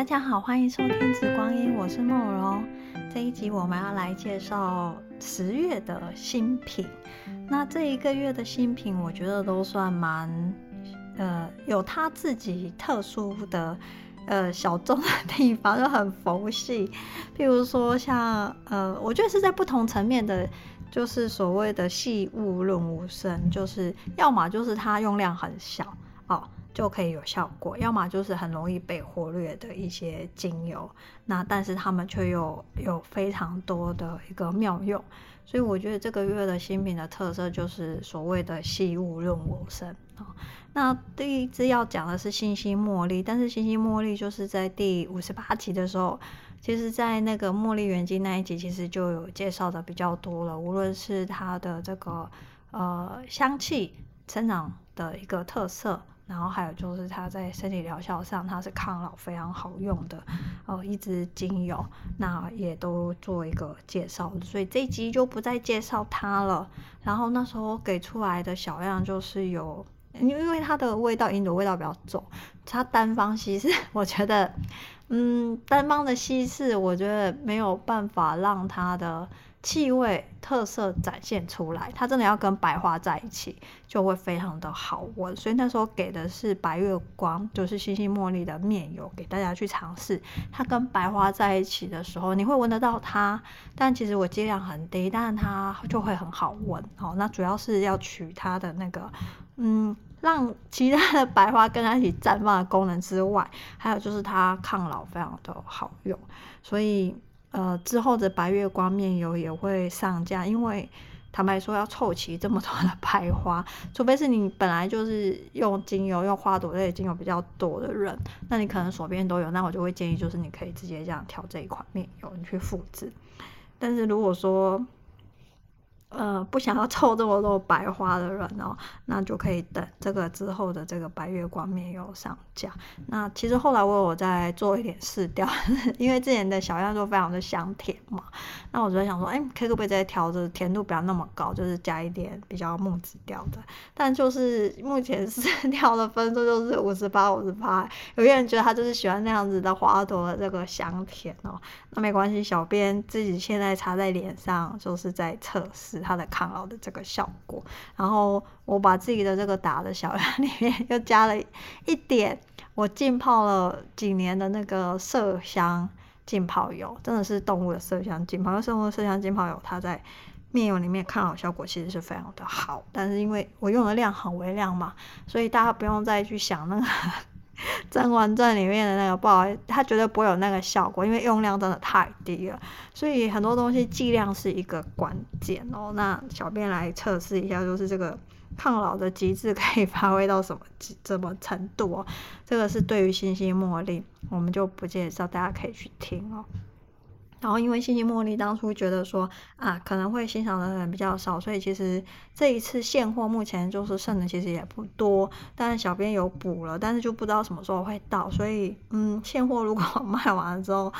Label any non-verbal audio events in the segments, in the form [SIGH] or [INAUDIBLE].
大家好，欢迎收听《紫光音》，我是梦荣。这一集我们要来介绍十月的新品。那这一个月的新品，我觉得都算蛮呃有他自己特殊的呃小众的地方，就很佛系。譬如说像呃，我觉得是在不同层面的，就是所谓的细物润物生，就是要么就是它用量很小。就可以有效果，要么就是很容易被忽略的一些精油，那但是他们却又有非常多的一个妙用，所以我觉得这个月的新品的特色就是所谓的细雾润我身啊。那第一支要讲的是星星茉莉，但是星星茉莉就是在第五十八集的时候，其实在那个茉莉园经那一集其实就有介绍的比较多了，无论是它的这个呃香气生长的一个特色。然后还有就是它在身体疗效上，它是抗老非常好用的哦，一支精油，那也都做一个介绍，所以这一集就不再介绍它了。然后那时候给出来的小样就是有，因为它的味道，印度味道比较重，它单方稀释，[LAUGHS] 我觉得，嗯，单方的稀释，我觉得没有办法让它的。气味特色展现出来，它真的要跟白花在一起，就会非常的好闻。所以那时候给的是白月光，就是星星茉莉的面油，给大家去尝试。它跟白花在一起的时候，你会闻得到它，但其实我剂量很低，但它就会很好闻。哦，那主要是要取它的那个，嗯，让其他的白花跟它一起绽放的功能之外，还有就是它抗老非常的好用，所以。呃，之后的白月光面油也会上架，因为坦白说要凑齐这么多的白花，除非是你本来就是用精油、用花朵类精油比较多的人，那你可能手边都有，那我就会建议就是你可以直接这样调这一款面油，你去复制。但是如果说，呃，不想要凑这么多白花的人哦，那就可以等这个之后的这个白月光面油上架。那其实后来我有在做一点试调，[LAUGHS] 因为之前的小样就非常的香甜嘛，那我就在想说，哎，可不可以再调着甜度不要那么高，就是加一点比较木质调的。但就是目前试 [LAUGHS] 调的分数就是五十八、五十八。有些人觉得他就是喜欢那样子的花朵的这个香甜哦，那没关系，小编自己现在擦在脸上就是在测试。它的抗老的这个效果，然后我把自己的这个打的小样里面又加了一点我浸泡了几年的那个麝香浸泡油，真的是动物的麝香浸泡，因为动物的麝香浸泡油它在面油里面抗老效果其实是非常的好，但是因为我用的量很微量嘛，所以大家不用再去想那个。《甄嬛传》里面的那个不好，它绝对不会有那个效果，因为用量真的太低了。所以很多东西剂量是一个关键哦。那小编来测试一下，就是这个抗老的机制可以 [LAUGHS] 发挥到什么什么程度哦？这个是对于星星茉莉，我们就不介绍，大家可以去听哦。然后，因为星星茉莉当初觉得说啊，可能会欣赏的人比较少，所以其实这一次现货目前就是剩的其实也不多。但是小编有补了，但是就不知道什么时候会到，所以嗯，现货如果 [LAUGHS] 卖完了之后，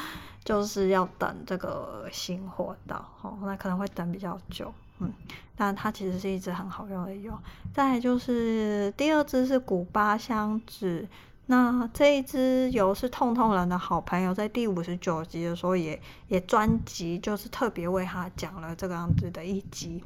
就是要等这个新货到哦，那可能会等比较久，嗯。但它其实是一支很好用的油。再就是第二支是古巴香脂。那这一支油是痛痛人的好朋友，在第五十九集的时候也也专辑，就是特别为他讲了这个样子的一集。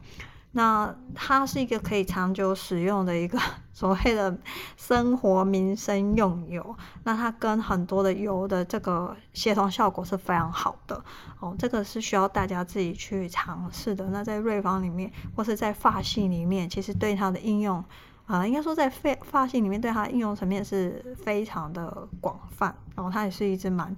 那它是一个可以长久使用的一个 [LAUGHS] 所谓的生活民生用油。那它跟很多的油的这个协同效果是非常好的哦，这个是需要大家自己去尝试的。那在瑞芳里面或是在发系里面，其实对它的应用。啊、呃，应该说在发发型里面，对它应用层面是非常的广泛。然后它也是一支蛮，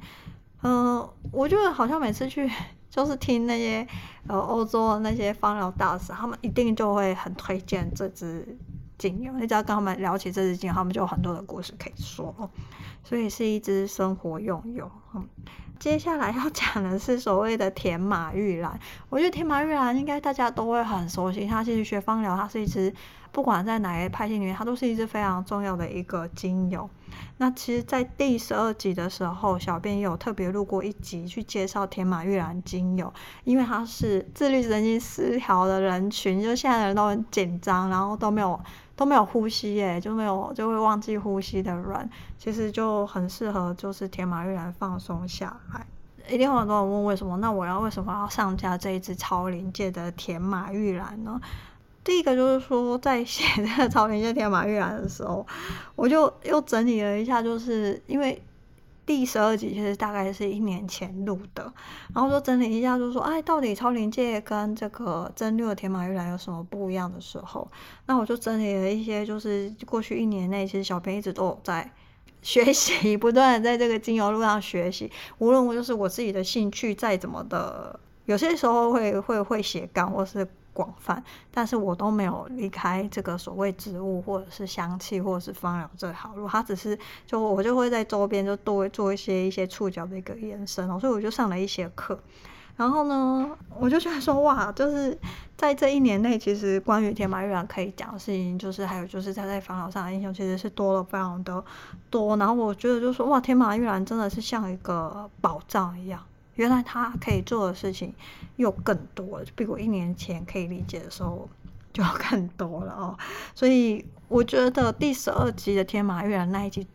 嗯、呃，我觉得好像每次去 [LAUGHS] 就是听那些呃欧洲的那些芳疗大师，他们一定就会很推荐这支精油。你只要跟他们聊起这支精油，他们就有很多的故事可以说。所以是一支生活用油。嗯，接下来要讲的是所谓的甜马玉兰。我觉得甜马玉兰应该大家都会很熟悉，它其实学芳疗，它是一支。不管在哪个派系里面，它都是一支非常重要的一个精油。那其实，在第十二集的时候，小编也有特别录过一集去介绍天马玉兰精油，因为它是自律神经失调的人群，就现在的人都很紧张，然后都没有都没有呼吸诶，就没有就会忘记呼吸的人，其实就很适合就是天马玉兰放松下来。一定有很多人问为什么？那我要为什么要上架这一支超临界的天马玉兰呢？第一个就是说，在写这个超临界天马玉兰的时候，我就又整理了一下，就是因为。第十二集其实大概是一年前录的，然后就整理一下，就说，哎，到底超临界跟这个真六的天马玉兰有什么不一样的时候？那我就整理了一些，就是过去一年内，其实小编一直都有在 [LAUGHS] 学习，不断的在这个精油路上学习。无论我就是我自己的兴趣再怎么的，有些时候会会会斜杠，或是。广泛，但是我都没有离开这个所谓植物或者是香气或者是芳疗这条路，它只是就我就会在周边就多做一些一些触角的一个延伸哦，所以我就上了一些课，然后呢，我就觉得说哇，就是在这一年内，其实关于天马玉兰可以讲的事情，就是还有就是它在芳疗上的应用，其实是多了非常的多，然后我觉得就是说哇，天马玉兰真的是像一个宝藏一样。原来他可以做的事情又更多了，比我一年前可以理解的时候就要更多了哦。[LAUGHS] 所以我觉得第十二集的天马玉兰那一集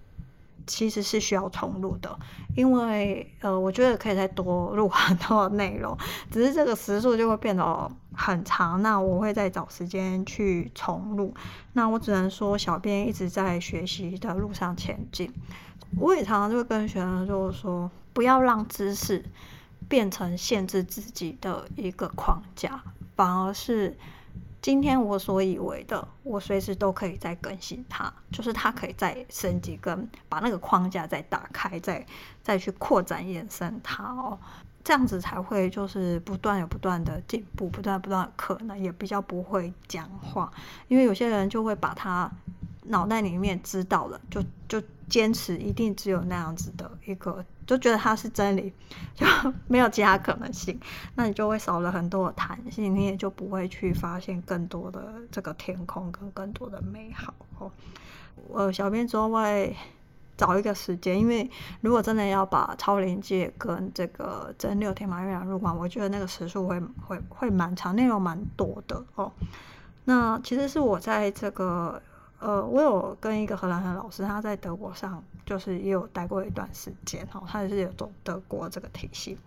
其实是需要重录的，因为呃，我觉得可以再多录很多的内容，只是这个时数就会变得很长。那我会再找时间去重录。那我只能说，小编一直在学习的路上前进。我也常常就会跟学生就是说，不要让知识变成限制自己的一个框架，反而是今天我所以为的，我随时都可以再更新它，就是它可以再升级，跟把那个框架再打开，再再去扩展延伸它哦，这样子才会就是不断有不断的进步，不断不断的可能，也比较不会僵化，因为有些人就会把它脑袋里面知道了，就就。坚持一定只有那样子的一个，就觉得它是真理，[LAUGHS] 就没有其他可能性，那你就会少了很多的弹性，你也就不会去发现更多的这个天空跟更多的美好哦。我小编之后会找一个时间，因为如果真的要把超临界跟这个真六天马月亮入关，我觉得那个时数会会会蛮长，内容蛮多的哦。那其实是我在这个。呃，我有跟一个荷兰的老师，他在德国上就是也有待过一段时间哈，他也是有走德国这个体系。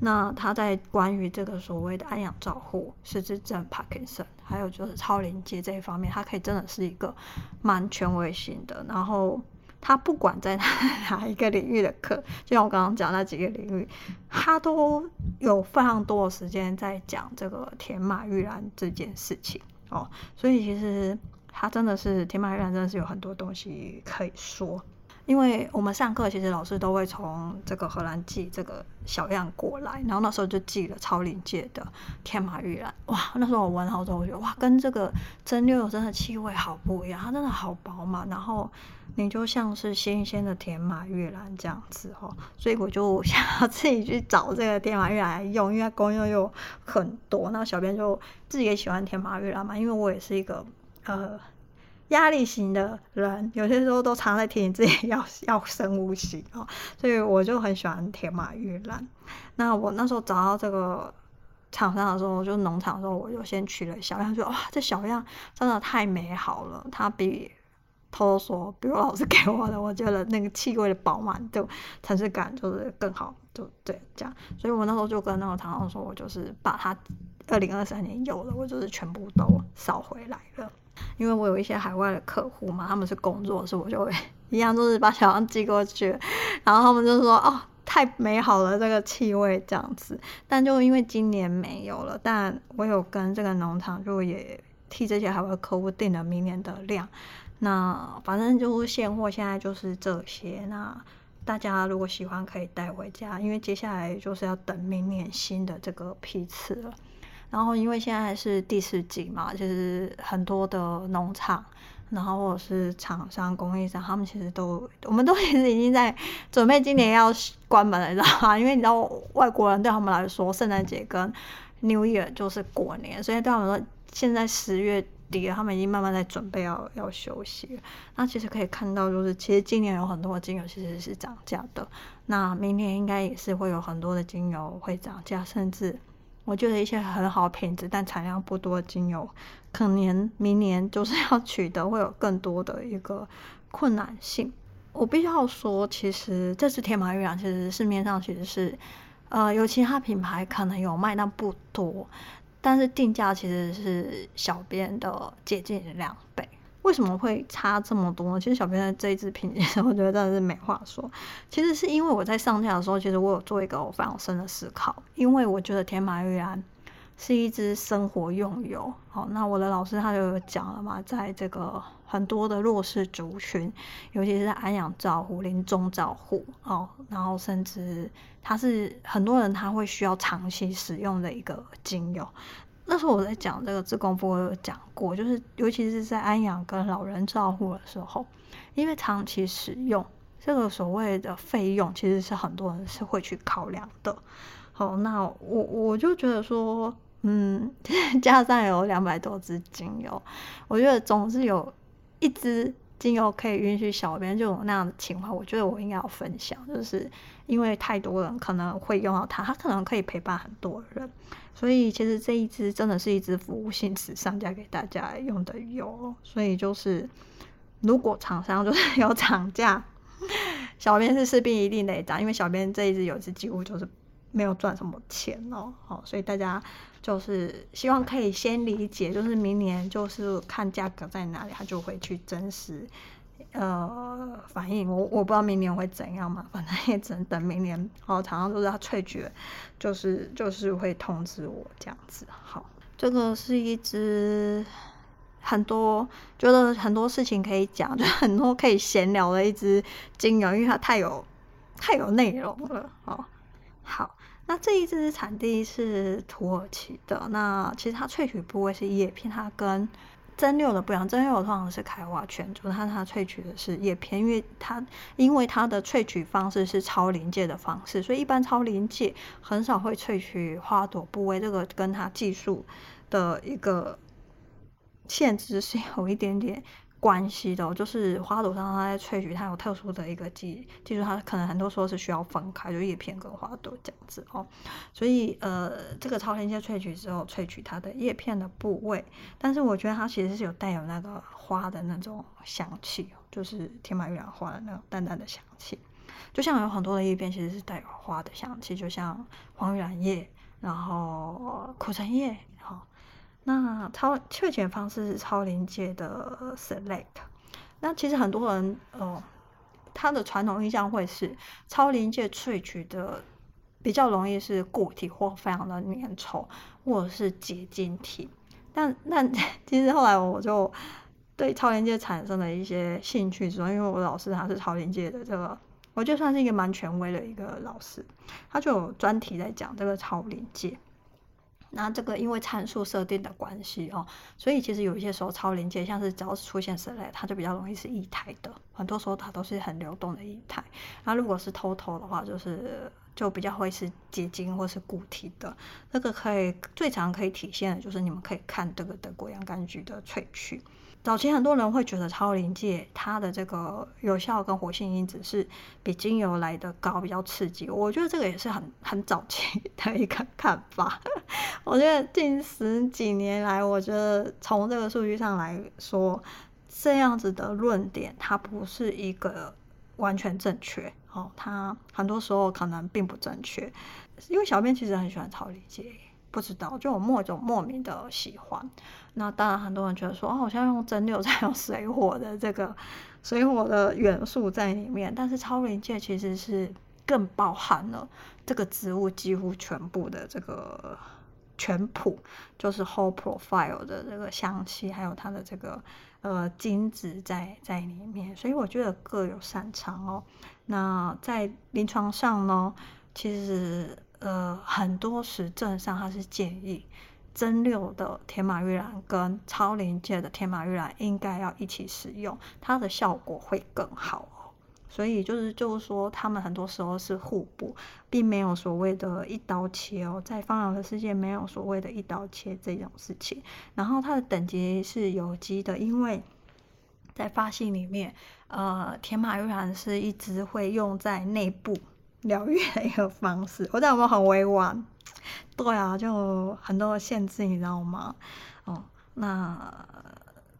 那他在关于这个所谓的安养照护、失智症、帕金森，还有就是超临界这一方面，他可以真的是一个蛮权威性的。然后他不管在 [LAUGHS] 哪一个领域的课，就像我刚刚讲那几个领域，他都有非常多的时间在讲这个天马玉兰这件事情哦。所以其实。他真的是天马玉兰，真的是有很多东西可以说。因为我们上课其实老师都会从这个荷兰寄这个小样过来，然后那时候就寄了超临界的天马玉兰。哇，那时候我闻好之后，我觉得哇，跟这个真六真的气味好不一样，它真的好饱满，然后你就像是新鲜的天马玉兰这样子哦。所以我就想要自己去找这个天马玉兰用，因为它功用又很多。那小编就自己也喜欢天马玉兰嘛，因为我也是一个。呃，压力型的人，有些时候都常在提醒自己要 [LAUGHS] 要深呼吸哦，所以我就很喜欢天马玉兰。那我那时候找到这个厂商的时候，就农场的时候，我就先取了小样，说哇，这小样真的太美好了，它比偷偷说，比我老师给我的，我觉得那个气味的饱满，就层次感就是更好，就对这样。所以我那时候就跟那个厂商说，我就是把它二零二三年有了，我就是全部都扫回来了。因为我有一些海外的客户嘛，他们是工作室，我就会 [LAUGHS] 一样，都是把小样寄过去，然后他们就说：“哦，太美好了，这个气味这样子。”但就因为今年没有了，但我有跟这个农场就也替这些海外客户订了明年的量。那反正就是现货，现在就是这些。那大家如果喜欢，可以带回家，因为接下来就是要等明年新的这个批次了。然后，因为现在是第四季嘛，就是很多的农场，然后或者是厂商、供应商，他们其实都，我们都 [LAUGHS] 其实已经在准备今年要关门了，你知道吗？[LAUGHS] 因为你知道，外国人对他们来说，圣诞节跟 New Year 就是过年，所以对他们说，现在十月底，他们已经慢慢在准备要要休息。那其实可以看到，就是其实今年有很多的精油其实是涨价的，那明年应该也是会有很多的精油会涨价，甚至。我觉得一些很好品质但产量不多的精油，可能明年就是 [LAUGHS] 要取得会有更多的一个困难性。我必须要说，其实这支天马玉兰，其实市面上其实是，呃，有其他品牌可能有卖，但不多。但是定价其实是小编的接近两。为什么会差这么多呢？其实小编的这一支品，[LAUGHS] 我觉得真的是没话说。其实是因为我在上架的时候，其实我有做一个非常深的思考，因为我觉得天马玉兰是一支生活用油。好，那我的老师他就有讲了嘛，在这个很多的弱势族群，尤其是安养照护、临终照护哦，然后甚至它是很多人他会需要长期使用的一个精油。那时候我在讲这个自工部，我有讲过，就是尤其是在安养跟老人照护的时候，因为长期使用这个所谓的费用，其实是很多人是会去考量的。好，那我我就觉得说，嗯，[LAUGHS] 加上有两百多支精油，我觉得总是有一支精油可以允许小编就有那样的情况，我觉得我应该要分享，就是因为太多人可能会用到它，它可能可以陪伴很多人。所以其实这一支真的是一支服务性质上架给大家用的油，所以就是如果厂商就是 [LAUGHS] 有涨价，小编是势必一定得涨，因为小编这一支油是几乎就是没有赚什么钱哦，好，所以大家就是希望可以先理解，就是明年就是看价格在哪里，他就会去真实。呃，反应我我不知道明年会怎样嘛，[LAUGHS] 反正也只能等明年。好，常常都是他萃取，就是就是会通知我这样子。好，这个是一只很多觉得很多事情可以讲，就很多可以闲聊的一只精油，因为它太有太有内容了。哦，好，那这一支产地是土耳其的，那其实它萃取部位是叶片，它跟蒸馏的不一样，蒸馏通常是开花圈，就是它它萃取的是叶片，因为它因为它的萃取方式是超临界的方式，所以一般超临界很少会萃取花朵部位，这个跟它技术的一个限制是有一点点。关系的，就是花朵上它在萃取，它有特殊的一个技技术，它可能很多时候是需要分开，就叶片跟花朵这样子哦。所以呃，这个超临界萃取之后，萃取它的叶片的部位，但是我觉得它其实是有带有那个花的那种香气，就是天马玉兰花的那种淡淡的香气，就像有很多的叶片其实是带有花的香气，就像黄玉兰叶，然后苦橙叶。那超萃取方式是超临界的 select。那其实很多人哦，他的传统印象会是超临界萃取的比较容易是固体或非常的粘稠，或者是结晶体。但那 [LAUGHS] 其实后来我就对超临界产生了一些兴趣，之后因为我老师他是超临界的这个，我就算是一个蛮权威的一个老师，他就有专题在讲这个超临界。那这个因为参数设定的关系哦，所以其实有一些时候超临界，像是只要是出现这类它就比较容易是液态的，很多时候它都是很流动的液态。那如果是 total 的话，就是就比较会是结晶或是固体的。这个可以最常可以体现的就是你们可以看这个德国洋甘菊的萃取。早期很多人会觉得超临界它的这个有效跟活性因子是比精油来的高，比较刺激。我觉得这个也是很很早期的一个看法。[LAUGHS] 我觉得近十几年来，我觉得从这个数据上来说，这样子的论点它不是一个完全正确哦，它很多时候可能并不正确。因为小编其实很喜欢超临界。不知道，就有某种莫名的喜欢。那当然，很多人觉得说，哦，好像用蒸馏 [LAUGHS] 才有水火的这个水火的元素在里面。但是超临界其实是更包含了这个植物几乎全部的这个全谱，就是 whole profile 的这个香气，还有它的这个呃精子在在里面。所以我觉得各有擅长哦。那在临床上呢，其实。呃，很多实证上，它是建议真六的天马玉兰跟超临界的天马玉兰应该要一起使用，它的效果会更好哦。所以就是就是说，他们很多时候是互补，并没有所谓的一刀切哦。在芳疗的世界，没有所谓的一刀切这种事情。然后它的等级是有机的，因为在发性里面，呃，天马玉兰是一直会用在内部。疗愈的一个方式，[LAUGHS] 我这样有没有很委婉？对啊，就很多限制，你知道吗？哦，那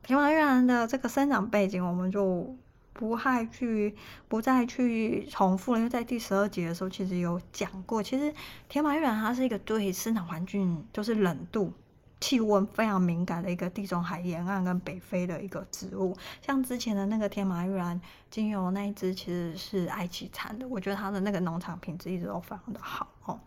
天马郁兰的这个生长背景，我们就不太去不再去重复了，因为在第十二集的时候其实有讲过，其实天马郁兰它是一个对生长环境就是冷度。气温非常敏感的一个地中海沿岸跟北非的一个植物，像之前的那个天马玉兰精油那一支其实是埃及产的，我觉得它的那个农场品质一直都非常的好哦。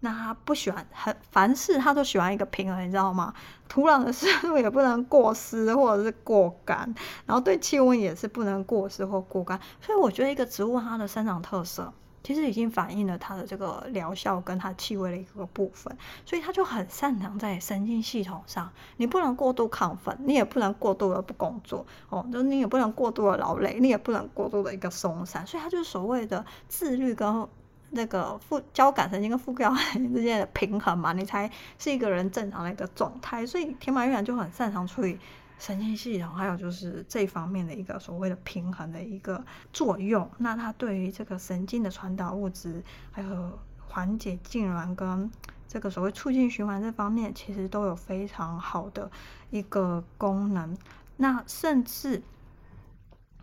那他不喜欢很凡事他都喜欢一个平衡，你知道吗？土壤的湿度也不能过湿或者是过干，然后对气温也是不能过湿或过干，所以我觉得一个植物它的生长特色。其实已经反映了它的这个疗效跟它气味的一个部分，所以它就很擅长在神经系统上。你不能过度亢奋，你也不能过度的不工作哦，就你也不能过度的劳累，你也不能过度的一个松散。所以它就是所谓的自律跟那个副交感神经跟副交感神经之间的平衡嘛，你才是一个人正常的一个状态。所以天马玉兰就很擅长处理。神经系统，还有就是这方面的一个所谓的平衡的一个作用。那它对于这个神经的传导物质，还有缓解痉挛跟这个所谓促进循环这方面，其实都有非常好的一个功能。那甚至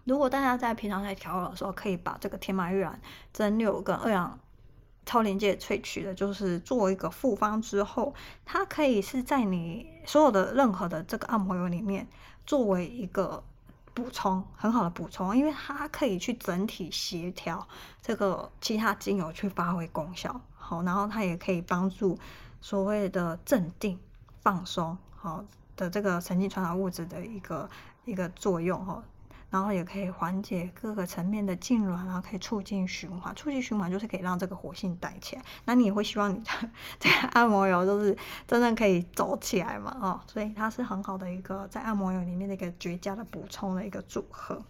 如果大家在平常在调的时候，可以把这个天马郁兰蒸馏跟二氧。超临界萃取的，就是做一个复方之后，它可以是在你所有的任何的这个按摩油里面作为一个补充，很好的补充，因为它可以去整体协调这个其他精油去发挥功效。好，然后它也可以帮助所谓的镇定、放松，好的这个神经传导物质的一个一个作用，哈。然后也可以缓解各个层面的痉挛，然后可以促进循环。促进循环就是可以让这个活性带起来。那你也会希望你的这个按摩油就是真正可以走起来嘛？哦，所以它是很好的一个在按摩油里面的一个绝佳的补充的一个组合。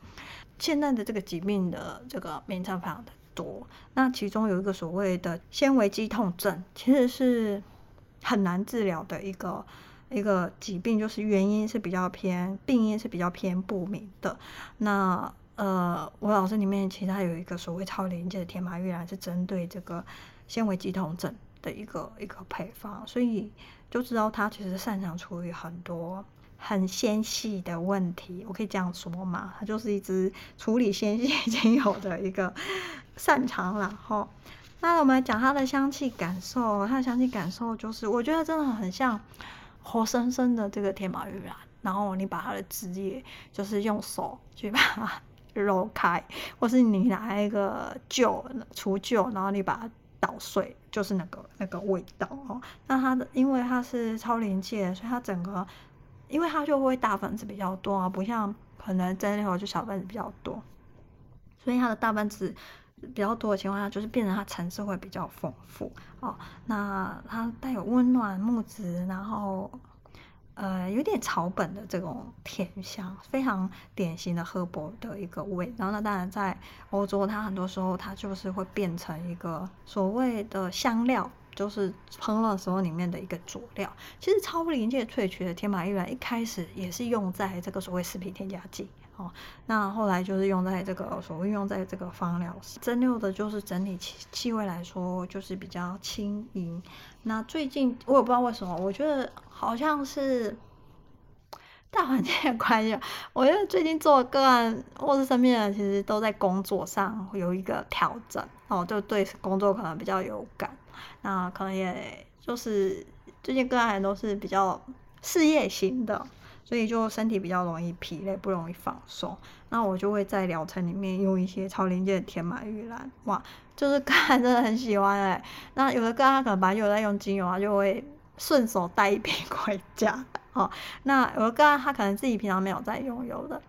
现在的这个疾病的这个名称非常的多，那其中有一个所谓的纤维肌痛症，其实是很难治疗的一个。一个疾病就是原因是比较偏，病因是比较偏不明的。那呃，我老师里面其他有一个所谓超临界的天麻玉兰，是针对这个纤维肌痛症的一个一个配方，所以就知道他其实擅长处理很多很纤细的问题。我可以这样说嘛？他就是一支处理纤细 [LAUGHS] 精油的一个擅长。然后，那我们来讲它的香气感受，它的香气感受就是，我觉得真的很像。活生生的这个天马玉兰，然后你把它的枝叶，就是用手去把它 [LAUGHS] 揉开，或是你拿一个臼除臼，然后你把它捣碎，就是那个那个味道哦。那它的，因为它是超临界，所以它整个，因为它就会大分子比较多啊，不像可能蒸馏就小分子比较多，所以它的大分子比较多的情况下，就是变成它层次会比较丰富哦。那它带有温暖木质，然后呃有点草本的这种甜香，非常典型的赫伯的一个味。然后那当然在欧洲，它很多时候它就是会变成一个所谓的香料，就是烹饪时候里面的一个佐料。其实超临界萃取的天马郁兰一开始也是用在这个所谓食品添加剂。哦，那后来就是用在这个所谓用在这个芳疗蒸馏的，就是整体气气味来说就是比较轻盈。那最近我也不知道为什么，我觉得好像是大环境的关系。我觉得最近做个案或是身边人，其实都在工作上有一个调整哦，就对工作可能比较有感。那可能也就是最近个案都是比较事业型的。所以就身体比较容易疲累，不容易放松。那我就会在疗程里面用一些超临界的天马玉兰，哇，就是个案真的很喜欢哎、那有的个案可能本来就在用精油啊，就会顺手带一瓶 [LAUGHS] 回家。哦，那有的个案他可能自己平常没有在用油的，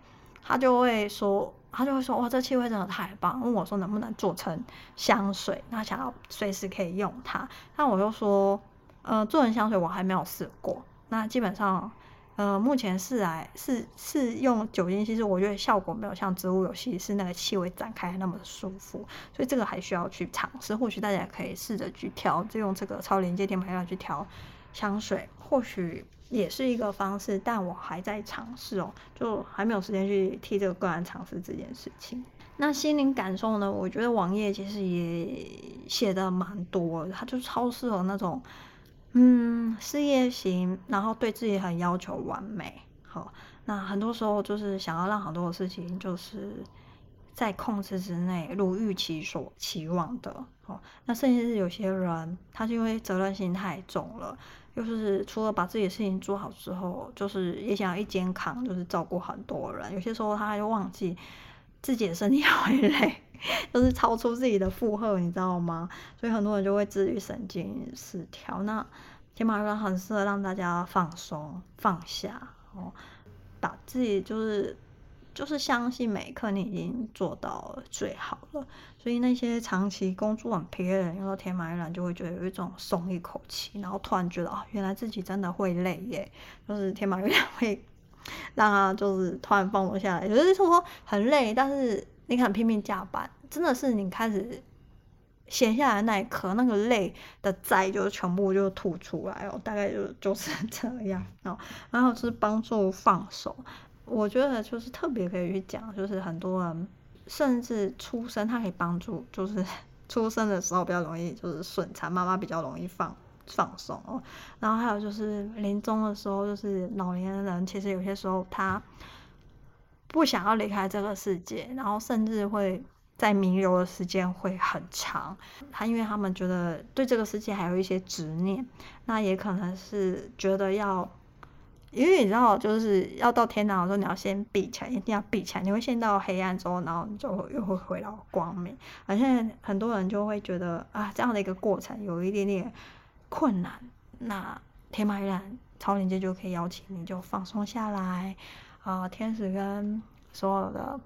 他就会说，他就会说，哇，这气味真的太棒，问我说能不能做成香水，那想要随时可以用它。那我就说，呃，做成香水我还没有试过，那基本上。呃，目前是来是是用酒精，其实我觉得效果没有像植物油稀释那个气味展开那么舒服，所以这个还需要去尝试。或许大家也可以试着去调，就用这个超临界天马郁兰去调香水，或许也是一个方式。但我还在尝试哦，就还没有时间去替这个个案尝试这件事情。那心灵感受呢？我觉得网页其实也写的蛮多，它就超适合那种。嗯，事业型，然后对自己很要求完美，好，那很多时候就是想要让很多的事情就是在控制之内，如预期所期望的，好，那甚至是有些人，他是因为责任心太重了，就是除了把自己的事情做好之后，就是也想要一肩扛，就是照顾很多人，有些时候他就忘记自己的身体会 [LAUGHS] 累。就是超出自己的负荷，你知道吗？所以很多人就会自律神经失调。那天马月亮很适合让大家放松、放下哦，把自己就是就是相信每一刻你已经做到最好了。所以那些长期工作很疲累的人，用到天马月亮就会觉得有一种松一口气，然后突然觉得啊、哦，原来自己真的会累耶。就是天马月亮会 [LAUGHS] 让他就是突然放松下来，有的时候说很累，但是。你看拼命加班，真的是你开始闲下来那一刻，那个累的债就全部就吐出来哦，大概就就是 [LAUGHS] 这样哦。然后就是帮助放手，我觉得就是特别可以去讲，就是很多人甚至出生，他可以帮助，就是 [LAUGHS] 出生的时候比较容易就是顺产，妈妈比较容易放放松哦。然后还有就是临终的时候，就是老年人其实有些时候他。不想要离开这个世界，然后甚至会在弥留的时间会很长。他因为他们觉得对这个世界还有一些执念，那也可能是觉得要，因为你知道，就是要到天堂的时候，你要先闭起来，一定要闭起来。你会陷到黑暗之后，然后你就又会回到光明。而现在很多人就会觉得啊，这样的一个过程有一点点困难。那天马月亮超连接就可以邀请你就放松下来。啊、天使跟所有的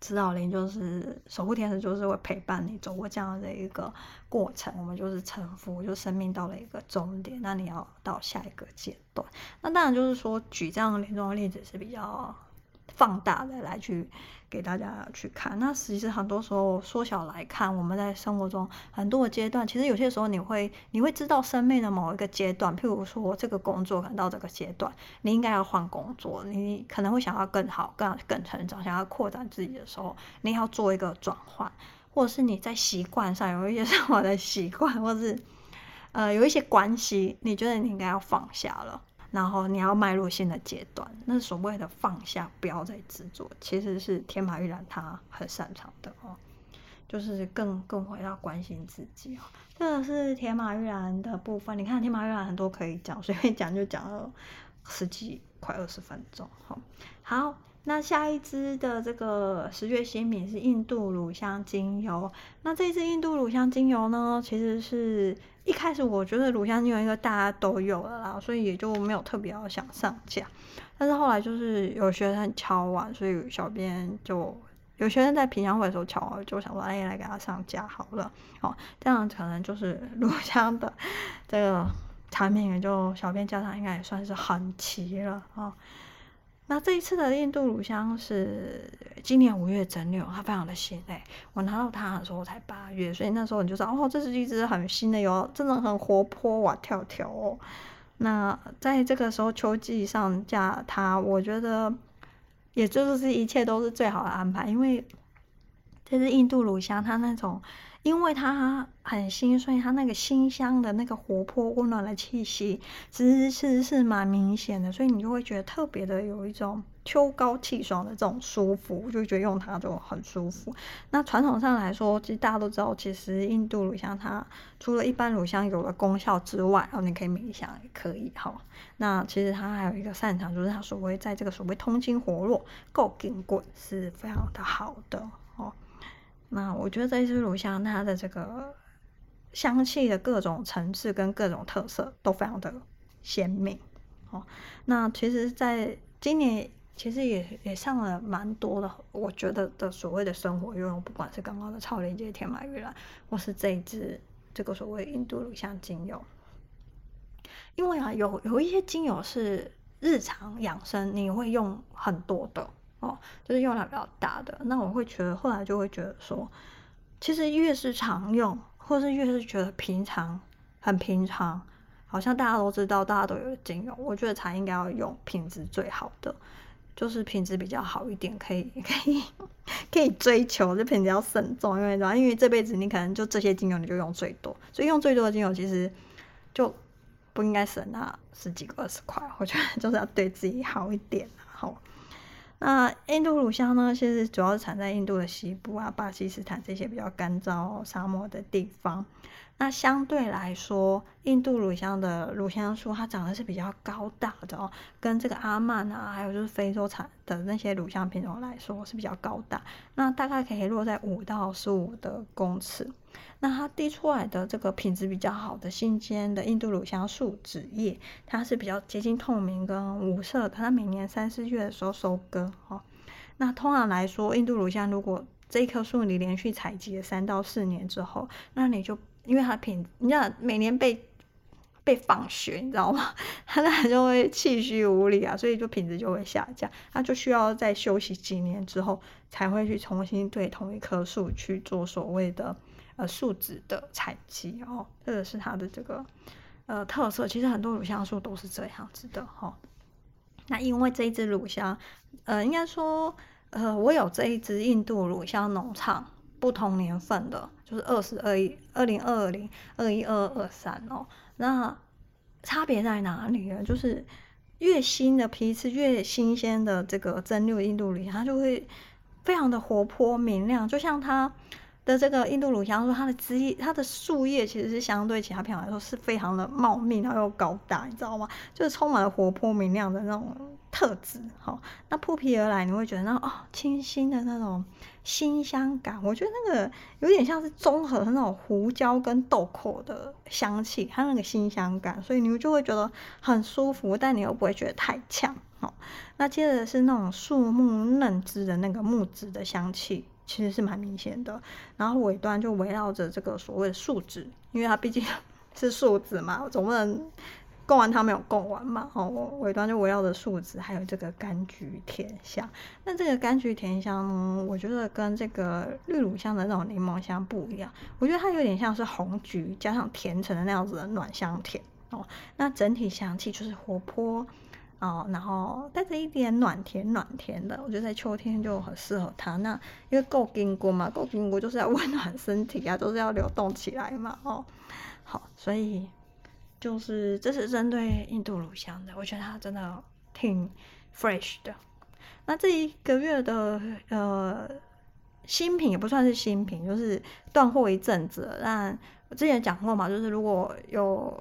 指导灵，就是守护天使，就是会陪伴你走过这样的一个过程。我们就是臣服，就生命到了一个终点，那你要到下一个阶段。那当然就是说，举这样的临终的例子是比较放大的来去给大家去看，那其实很多时候缩小来看，我们在生活中很多的阶段，其实有些时候你会你会知道生命的某一个阶段，譬如说这个工作可能到这个阶段，你应该要换工作，你可能会想要更好、更更成长，想要扩展自己的时候，你要做一个转换，或者是你在习惯上有一些生活的习惯，或是呃有一些关系，你觉得你应该要放下了。然后你要迈入新的阶段，那所谓的放下，不要再执着，其实是天马玉兰他很擅长的哦，就是更更回到关心自己哦。这个是天马玉兰的部分，你看天马玉兰很多可以讲，[LAUGHS] 随便讲就讲了十几快二十分钟。好，好，那下一支的这个十月新品是印度乳香精油，那这支印度乳香精油呢，其实是。一开始我觉得乳香精油应该大家都有了啦，所以也就没有特别要想上架。但是后来就是有学生敲完，所以小编就有学生在品香会的时候敲，就想说哎，来给他上架好了。哦，这样可能就是乳香的这个产品，也就小编加上应该也算是很齐了啊。哦那这一次的印度乳香是今年五月整流，它非常的新诶。我拿到它的时候才八月，所以那时候你就知道哦，这是一支很新的油，真的很活泼哇跳跳哦。那在这个时候秋季上架它，我觉得也就是一切都是最好的安排，因为这是印度乳香，它那种。因为它很新，所以它那个新香的那个活泼温暖的气息，其实是是蛮明显的，所以你就会觉得特别的有一种秋高气爽的这种舒服，就觉得用它就很舒服。那传统上来说，其实大家都知道，其实印度乳香它除了一般乳香有的功效之外，然后你可以冥想也可以哈。那其实它还有一个擅长，就是它所谓在这个所谓通经活络、够紧滚是非常的好的。那我觉得这一支乳香，它的这个香气的各种层次跟各种特色都非常的鲜明哦。那其实，在今年其实也也上了蛮多的，我觉得的所谓的生活用，不管是刚刚的超连接天马玉兰，或是这一支这个所谓印度乳香精油，因为啊，有有一些精油是日常养生你会用很多的。哦，就是用量比较大的，那我会觉得后来就会觉得说，其实越是常用，或是越是觉得平常很平常，好像大家都知道，大家都有精油，我觉得才应该要用品质最好的，就是品质比较好一点，可以可以可以追求，这品质要慎重，因为因为这辈子你可能就这些精油你就用最多，所以用最多的精油其实就不应该省那十几个二十块，我觉得就是要对自己好一点。好，那印度乳香呢，其实主要是产在印度的西部啊，巴基斯坦这些比较干燥沙漠的地方。那相对来说，印度乳香的乳香树它长得是比较高大的哦，跟这个阿曼啊，还有就是非洲产的那些乳香品种来说是比较高大。那大概可以落在五到十五的公尺。那它滴出来的这个品质比较好的新鲜的印度乳香树脂液，它是比较接近透明跟无色的。它每年三四月的时候收割哦。那通常来说，印度乳香如果这一棵树你连续采集了三到四年之后，那你就因为它品，你知道每年被被放血，你知道吗？[LAUGHS] 它那就会气虚无力啊，所以就品质就会下降。它就需要再休息几年之后，才会去重新对同一棵树去做所谓的呃树脂的采集哦。这个是它的这个呃特色。其实很多乳香树都是这样子的哈、哦。那因为这一支乳香，呃，应该说呃，我有这一支印度乳香农场。不同年份的，就是二十二一、二零二零、二一、二二、三哦。那差别在哪里呢？就是越新的批次，越新鲜的这个蒸馏印度里，它就会非常的活泼明亮，就像它的这个印度乳香说，它的枝叶、它的树叶其实是相对其他品种来说是非常的茂密，然后又高大，你知道吗？就是充满了活泼明亮的那种特质。好，那扑鼻而来，你会觉得那哦，清新的那种辛香感。我觉得那个有点像是综合那种胡椒跟豆蔻的香气，它那个辛香感，所以你就会觉得很舒服，但你又不会觉得太呛。好，那接着是那种树木嫩枝的那个木质的香气。其实是蛮明显的，然后尾端就围绕着这个所谓的树脂，因为它毕竟 [LAUGHS] 是树脂嘛，总不能供完它没有供完嘛。哦，尾端就围绕着树脂，还有这个柑橘甜香。那这个柑橘甜香呢，我觉得跟这个绿乳香的那种柠檬香不一样，我觉得它有点像是红橘加上甜橙的那样子的暖香甜哦。那整体香气就是活泼。哦，然后带着一点暖甜暖甜的，我觉得在秋天就很适合它。那因为够金菇嘛，够金菇就是要 [LAUGHS] 温暖身体啊，都是要流动起来嘛。哦，好，所以就是这是针对印度乳香的，我觉得它真的挺 fresh 的。那这一个月的呃新品也不算是新品，就是断货一阵子。但我之前讲过嘛，就是如果有。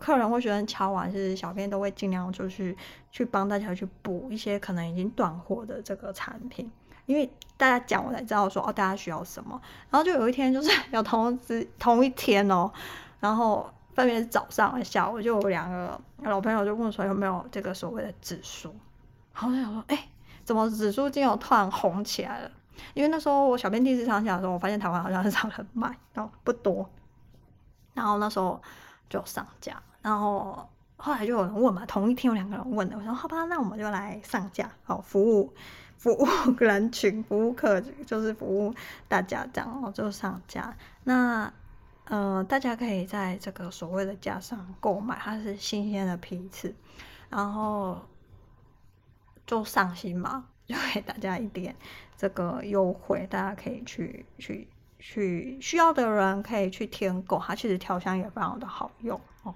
客人或学生敲完，其实小编都会尽量就是去帮大家去补一些可能已经断货的这个产品，因为大家讲我才知道说哦，大家需要什么。然后就有一天就是 [LAUGHS] 有同时同一天哦，然后分别是早上和下午，就有两个老朋友就问说有没有这个所谓的指数，然后我就想说哎，怎么指数竟然突然红起来了？因为那时候我小编第一次上架的时候，我发现台湾好像很少人买，然后不多，然后那时候就上架。然后后来就有人问嘛，同一天有两个人问的，我说好吧，那我们就来上架，好 [LAUGHS] 服务服务人群，服务客就是服务大家这样，然后就上架。那呃，大家可以在这个所谓的架上购买，它是新鲜的批次，然后就上新嘛，就给大家一点这个优惠，大家可以去去去需要的人可以去添购，它其实调香也非常的好用哦。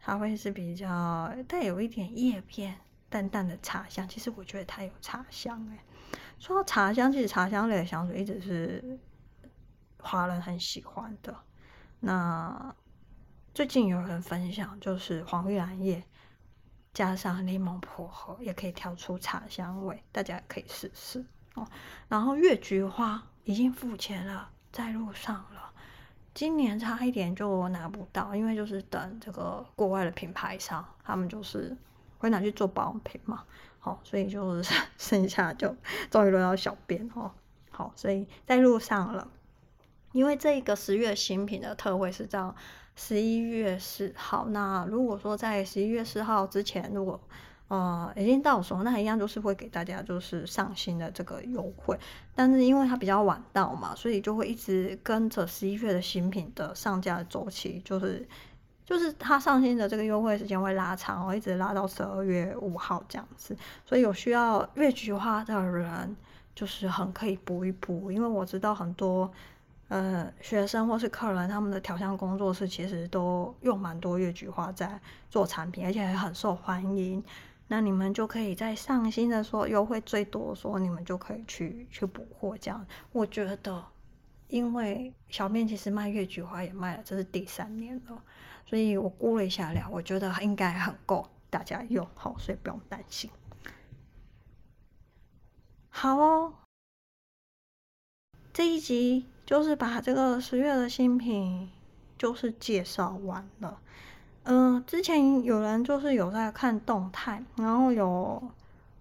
它会是比较带有一点叶片、淡淡的茶香。其实我觉得它有茶香哎。说到茶香，其实茶香类的香水一直是华人很喜欢的。那最近有人分享，就是黄玉兰叶加上柠檬薄荷，也可以调出茶香味，大家可以试试哦。然后月菊花已经付钱了，在路上了。今年差一点就拿不到，因为就是等这个国外的品牌商，他们就是会拿去做保养品嘛，好，所以就是 [LAUGHS] 剩下就 [LAUGHS] 终于轮到小编哦，好，所以在路上了，因为这个十月新品的特惠是到十一月四号，那如果说在十一月四号之前，如果呃，已经到手，那一样就是会给大家就是上新的这个优惠，但是因为它比较晚到嘛，所以就会一直跟着十一月的新品的上架的周期，就是就是它上新的这个优惠时间会拉长哦，一直拉到十二月五号这样子，所以有需要月菊花的人就是很可以补一补，因为我知道很多呃学生或是客人，他们的调香工作室其实都用蛮多月菊花在做产品，而且很受欢迎。那你们就可以在上新的时候优惠最多的时候，你们就可以去去补货这样。我觉得，因为小编其实卖月菊花也卖了，这是第三年了，所以我估了一下量，我觉得应该很够大家用，好，所以不用担心。好哦，这一集就是把这个十月的新品就是介绍完了。嗯、之前有人就是有在看动态，然后有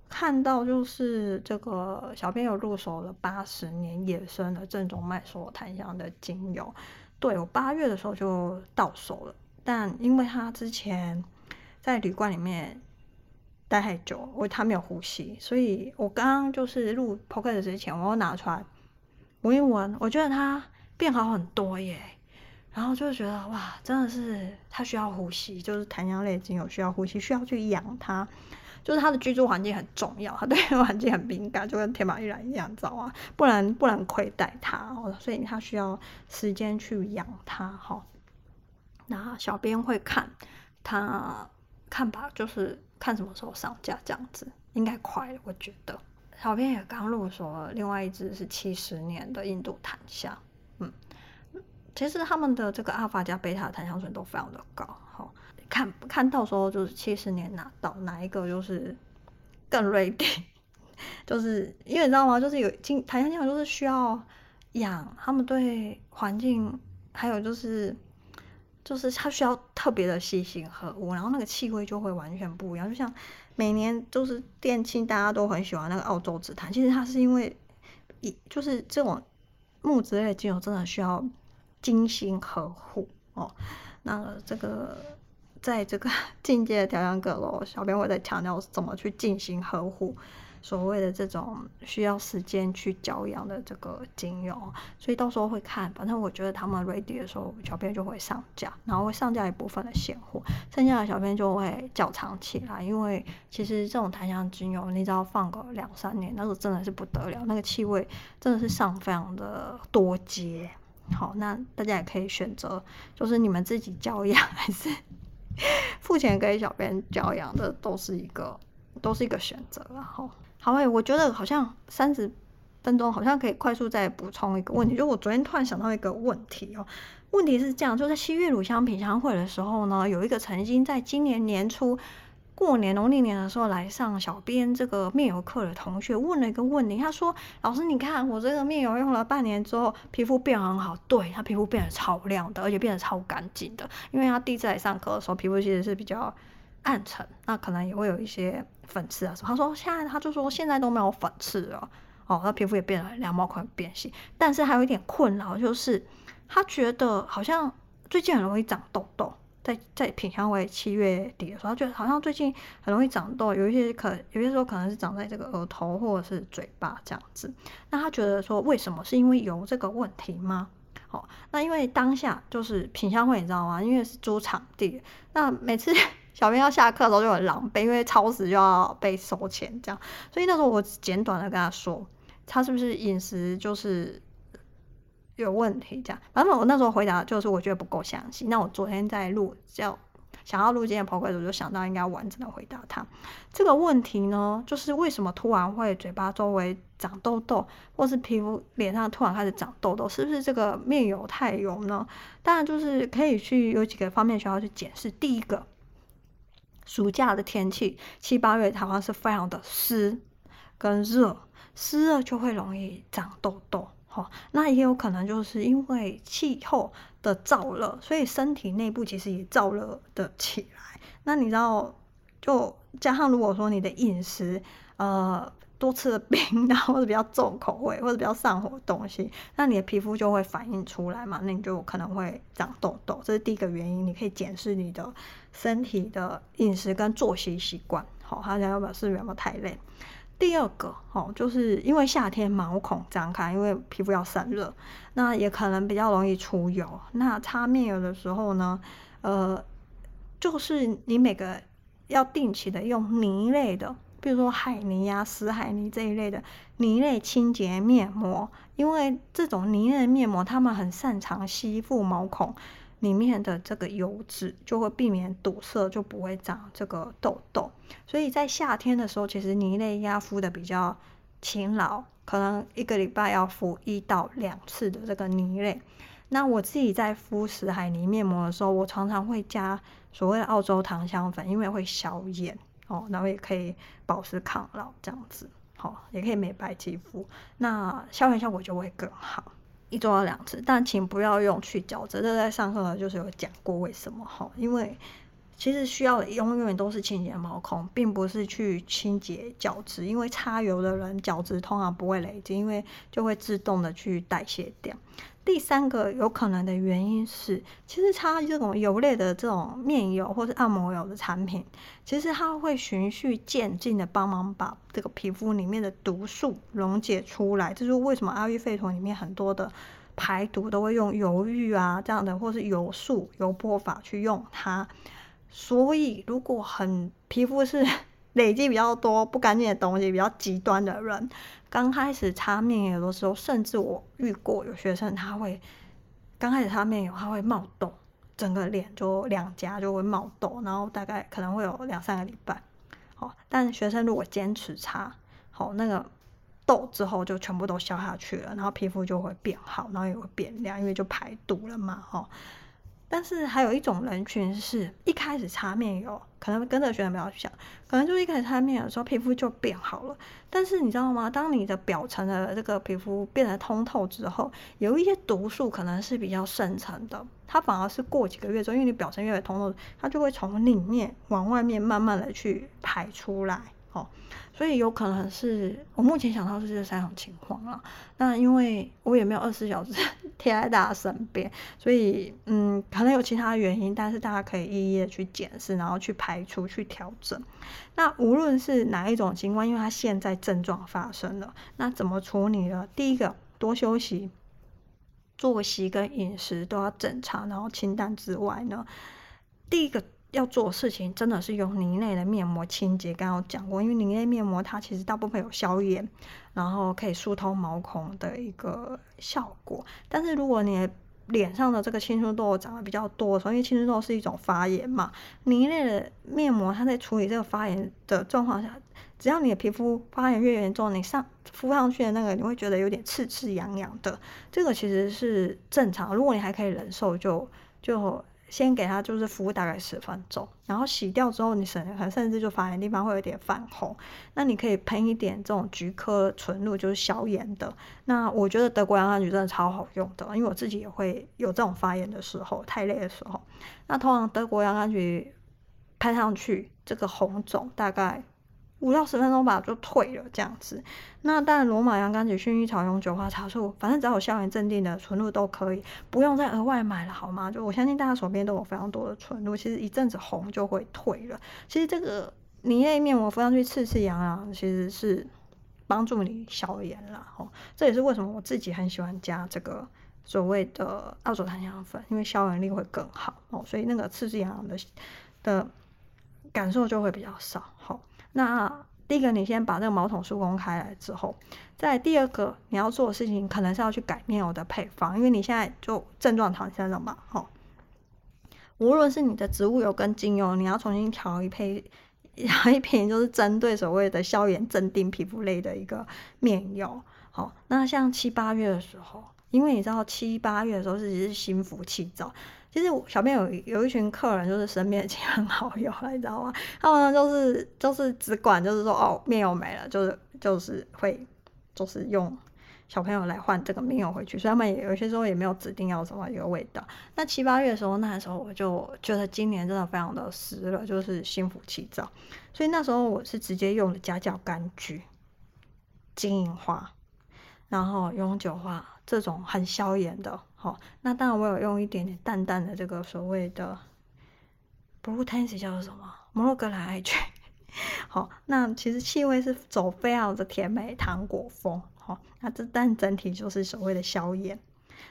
看到就是这个小编有入手了八十年野生的正宗麦索檀香的精油，对，我八月的时候就到手了，但因为他之前在旅馆里面待太久，我他没有呼吸，所以我刚刚就是录 podcast 之前，我要拿出来闻一闻，我觉得它变好很多耶。然后就觉得哇，真的是它需要呼吸，就是檀香类精油需要呼吸，需要去养它，就是它的居住环境很重要，它对环境很敏感，就跟天马玉兰一样，知道吗？不然不然亏待它哦，所以它需要时间去养它哈。那小编会看它看吧，就是看什么时候上架这样子，应该快，我觉得。小编也刚入手了，另外一只是七十年的印度檀香，嗯。其实他们的这个阿尔法加贝塔的檀香醇都非常的高，好，看看到时候就是七十年拿到哪一个就是更瑞典 [LAUGHS] 就是因为你知道吗？就是有经檀香精油就是需要养，他们对环境还有就是就是它需要特别的细心呵护，然后那个气味就会完全不一样。就像每年就是店庆大家都很喜欢那个澳洲紫檀，其实它是因为一就是这种木质类的精油真的需要。精心呵护哦，那这个在这个 [LAUGHS] 境界调香阁楼，小编会在强调怎么去进行呵护，所谓的这种需要时间去娇养的这个精油，所以到时候会看。反正我觉得他们 ready 的时候，小编就会上架，然后会上架一部分的现货，剩下的小编就会较长起来。因为其实这种檀香精油，你只要放个两三年，那个真的是不得了，那个气味真的是上非常的多阶。好，那大家也可以选择，就是你们自己教养，[LAUGHS] 还是付钱给小编教养的，都是一个，都是一个选择。然后，好诶，我觉得好像三十分钟，好像可以快速再补充一个问题，就我昨天突然想到一个问题哦，问题是这样，就在七月乳香品香会的时候呢，有一个曾经在今年年初。过年农历年的时候来上小编这个面油课的同学问了一个问题，他说：“老师，你看我这个面油用了半年之后，皮肤变很好，对，他皮肤变得超亮的，而且变得超干净的。因为他第一次来上课的时候，皮肤其实是比较暗沉，那可能也会有一些粉刺啊什么。他说现在他就说现在都没有粉刺了，哦，他皮肤也变得很亮，毛孔变细，但是还有一点困扰就是他觉得好像最近很容易长痘痘。”在在品香会七月底的时候，他觉得好像最近很容易长痘，有一些可有些时候可能是长在这个额头或者是嘴巴这样子。那他觉得说，为什么是因为油这个问题吗？好，那因为当下就是品香会，你知道吗？因为是租场地，那每次 [LAUGHS] 小编要下课的时候就很狼狈，因为超时就要被收钱这样。所以那时候我简短的跟他说，他是不是饮食就是。有问题，这样。反正我那时候回答就是我觉得不够详细。那我昨天在录，叫想要录今天的 podcast，我就想到应该完整的回答他这个问题呢，就是为什么突然会嘴巴周围长痘痘，或是皮肤脸上突然开始长痘痘，是不是这个面油太油呢？当然就是可以去有几个方面需要去解释。第一个，暑假的天气七八月台湾是非常的湿跟热，湿热就会容易长痘痘。那也有可能就是因为气候的燥热，所以身体内部其实也燥热的起来。那你知道，就加上如果说你的饮食，呃，多吃了冰，然后或者比较重口味，或者比较上火的东西，那你的皮肤就会反映出来嘛，那你就可能会长痘痘。这是第一个原因，你可以检视你的身体的饮食跟作息习惯。好，他想要表示有没有太累。第二个哦，就是因为夏天毛孔张开，因为皮肤要散热，那也可能比较容易出油。那擦面油的时候呢，呃，就是你每个要定期的用泥类的，比如说海泥呀、啊、死海泥这一类的泥类清洁面膜，因为这种泥类面膜，它们很擅长吸附毛孔里面的这个油脂，就会避免堵塞，就不会长这个痘痘。所以在夏天的时候，其实泥类要敷的比较勤劳，可能一个礼拜要敷一到两次的这个泥类。那我自己在敷死海泥面膜的时候，我常常会加所谓的澳洲糖香粉，因为会消炎哦，然后也可以保湿抗老这样子，好、哦，也可以美白肌肤，那消炎效果就会更好。一周要两次，但请不要用去角质，这在上课就是有讲过为什么哈，因为。其实需要永远都是清洁毛孔，并不是去清洁角质。因为擦油的人角质通常不会累积，因为就会自动的去代谢掉。第三个有可能的原因是，其实擦这种油类的这种面油或是按摩油的产品，其实它会循序渐进的帮忙把这个皮肤里面的毒素溶解出来。这是为什么阿育吠陀里面很多的排毒都会用油浴啊这样的，或是油素、油波法去用它。所以，如果很皮肤是累积比较多不干净的东西，比较极端的人，刚开始擦面油的时候，甚至我遇过有学生他会刚开始擦面油，他会冒痘，整个脸就两颊就会冒痘，然后大概可能会有两三个礼拜。好，但学生如果坚持擦，好，那个痘之后就全部都消下去了，然后皮肤就会变好，然后也会变亮，因为就排毒了嘛，哦。但是还有一种人群是一开始擦面油，可能跟着学生比较像，可能就一开始擦面油的时候皮肤就变好了。但是你知道吗？当你的表层的这个皮肤变得通透之后，有一些毒素可能是比较深层的，它反而是过几个月之后，因为你表层越来越通透，它就会从里面往外面慢慢的去排出来。所以有可能是我目前想到是这三种情况啊。那因为我也没有二十四小时 [LAUGHS] 贴在大家身边，所以嗯，可能有其他原因，但是大家可以一一的去检视，然后去排除、去调整。那无论是哪一种情况，因为它现在症状发生了，那怎么处理呢？第一个，多休息，作息跟饮食都要正常，然后清淡之外呢，第一个。要做事情真的是用泥类的面膜清洁，刚刚讲过，因为泥类面膜它其实大部分有消炎，然后可以疏通毛孔的一个效果。但是如果你脸上的这个青春痘长得比较多，所以青春痘是一种发炎嘛，泥类的面膜它在处理这个发炎的状况下，只要你的皮肤发炎越严重，你上敷上去的那个你会觉得有点刺刺痒痒的，这个其实是正常。如果你还可以忍受，就就。先给它就是敷大概十分钟，然后洗掉之后，你甚甚至就发炎地方会有点泛红，那你可以喷一点这种菊科纯露，就是消炎的。那我觉得德国洋甘菊真的超好用的，因为我自己也会有这种发炎的时候，太累的时候。那通常德国洋甘菊喷上去，这个红肿大概。五到十分钟吧，就退了这样子。那当然，罗马洋甘菊、薰衣草、永久花茶树，反正只要有消炎镇定的纯露都可以，不用再额外买了，好吗？就我相信大家手边都有非常多的纯露，其实一阵子红就会退了。其实这个泥类面膜敷上去刺刺痒痒，其实是帮助你消炎了。哦，这也是为什么我自己很喜欢加这个所谓的澳洲檀香粉，因为消炎力会更好哦，所以那个刺刺痒痒的的感受就会比较少。好。那第一个，你先把这个毛孔疏通开来之后，再第二个你要做的事情，可能是要去改面油的配方，因为你现在就症状产生了嘛，哈。无论是你的植物油跟精油，你要重新调一配，[LAUGHS] 调一瓶，就是针对所谓的消炎镇定皮肤类的一个面油。好，那像七八月的时候，因为你知道七八月的时候是是心浮气躁。其实小编有有一群客人，就是身边的亲朋好友，你知道吗？他们就是就是只管就是说哦，面油没了，就是就是会就是用小朋友来换这个面油回去，所以他们也有些时候也没有指定要什么一个味道。那七八月的时候，那时候我就觉得今年真的非常的湿了，就是心浮气躁，所以那时候我是直接用的家教柑橘、金银花，然后永久花这种很消炎的。好，那当然我有用一点点淡淡的这个所谓的 Blue Tansy 叫做什么？摩洛哥蓝艾菊。好，那其实气味是走非常的甜美糖果风。好，那这但整体就是所谓的消炎，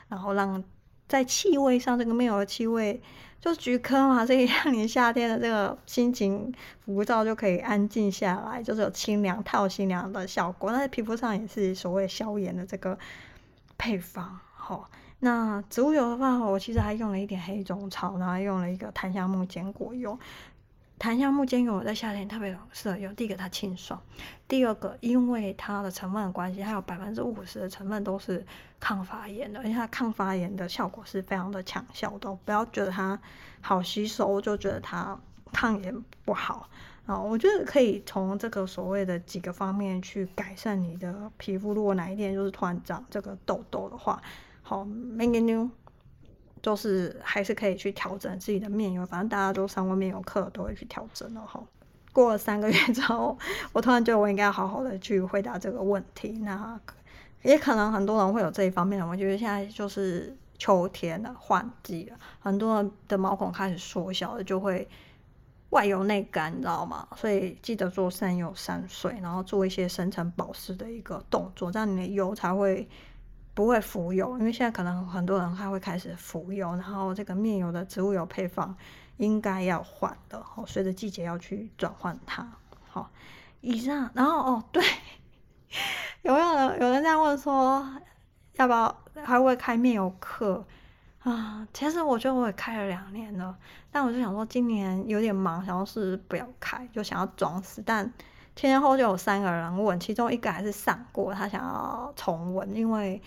然后让在气味上，这个没有的气味就菊科嘛，所以让你夏天的这个心情浮躁就可以安静下来，就是有清凉、套心凉的效果。那在皮肤上也是所谓消炎的这个配方。好，那植物油的话，我其实还用了一点黑种草，然后用了一个檀香木坚果油。檀香木坚果油在夏天特别适合用。第一个它清爽，第二个因为它的成分的关系，它有百分之五十的成分都是抗发炎的，而且它抗发炎的效果是非常的强效的。不要觉得它好吸收就觉得它抗炎不好啊！我觉得可以从这个所谓的几个方面去改善你的皮肤。如果哪一天就是突然长这个痘痘的话，好，没给你。就是还是可以去调整自己的面油，反正大家都上过面油课，都会去调整了哈。过了三个月之后，我突然觉得我应该好好的去回答这个问题。那也可能很多人会有这一方面的，我觉得现在就是秋天了，换季了，很多人的毛孔开始缩小了，就会外油内干，你知道吗？所以记得做善油三水，然后做一些深层保湿的一个动作，这样你的油才会。不会浮油，因为现在可能很多人还会开始浮油，然后这个面油的植物油配方应该要换的，哦，随着季节要去转换它。好，以上，然后哦，对，有没有人有人在问说，要不要还会开面油课啊？其实我觉得我也开了两年了，但我就想说今年有点忙，想要是不要开，就想要装死，但。前前后就有三个人问，其中一个还是上过，他想要重温，因为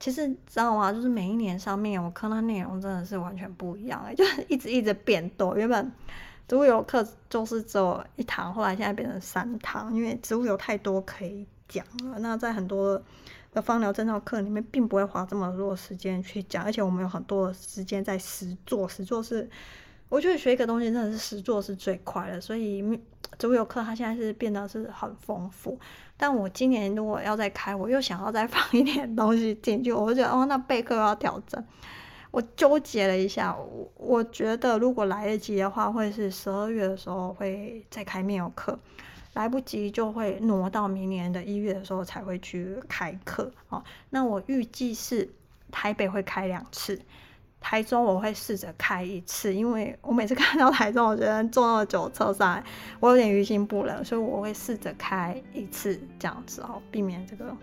其实知道吗？就是每一年上面我看到内容真的是完全不一样，哎，[LAUGHS] 就是一直一直变多。原本植物油课就是只有一堂，后来现在变成三堂，因为植物油太多可以讲了。那在很多的芳疗正道课里面，并不会花这么多时间去讲，而且我们有很多的时间在实做，实做是。我觉得学一个东西真的是实做是最快的，所以植物油课它现在是变得是很丰富。但我今年如果要再开，我又想要再 [LAUGHS] 放一点东西进去，我就觉得哦，那备课要调整。我纠结了一下，我我觉得如果来得及的话，会是十二月的时候会再开面油课；来不及就会挪到明年的一月的时候才会去开课。哦，那我预计是台北会开两次。台中我会试着开一次，因为我每次看到台中，我觉得坐那么久车上来，我有点于心不忍，所以我会试着开一次这样子哦，避免这个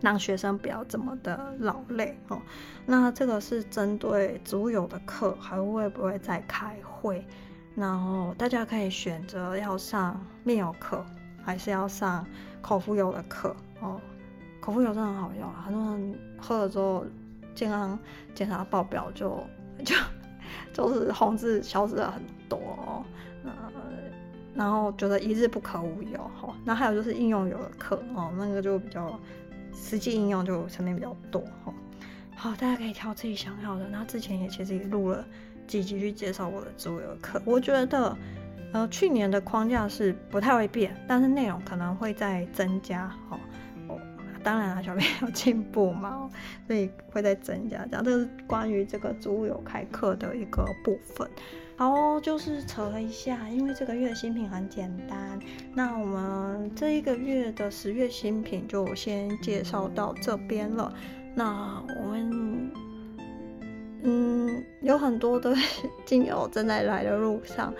让学生不要这么的劳累哦。那这个是针对植物油的课，还会不会再开会？然后大家可以选择要上面油课，还是要上口服油的课哦。口服油真的很好用，很多人喝了之后。健康检查报表就就就是红字消失了很多哦，呃，然后觉得一日不可无油哈，那还有就是应用油的课哦，那个就比较实际应用就层面比较多哈。好，大家可以挑自己想要的。那之前也其实也录了几集去介绍我的植物油课，我觉得呃去年的框架是不太会变，但是内容可能会再增加哈。当然啦，小朋友进步嘛，所以会再增加。这样，这是关于这个植物油开课的一个部分。好，就是扯了一下，因为这个月的新品很简单。那我们这一个月的十月新品就先介绍到这边了。那我们，嗯，有很多的 [LAUGHS] 精油正在来的路上。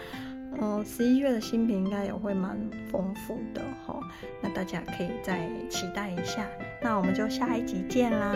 嗯，十一月的新品应该也会蛮丰富的哈，那大家可以再期待一下。那我们就下一集见啦。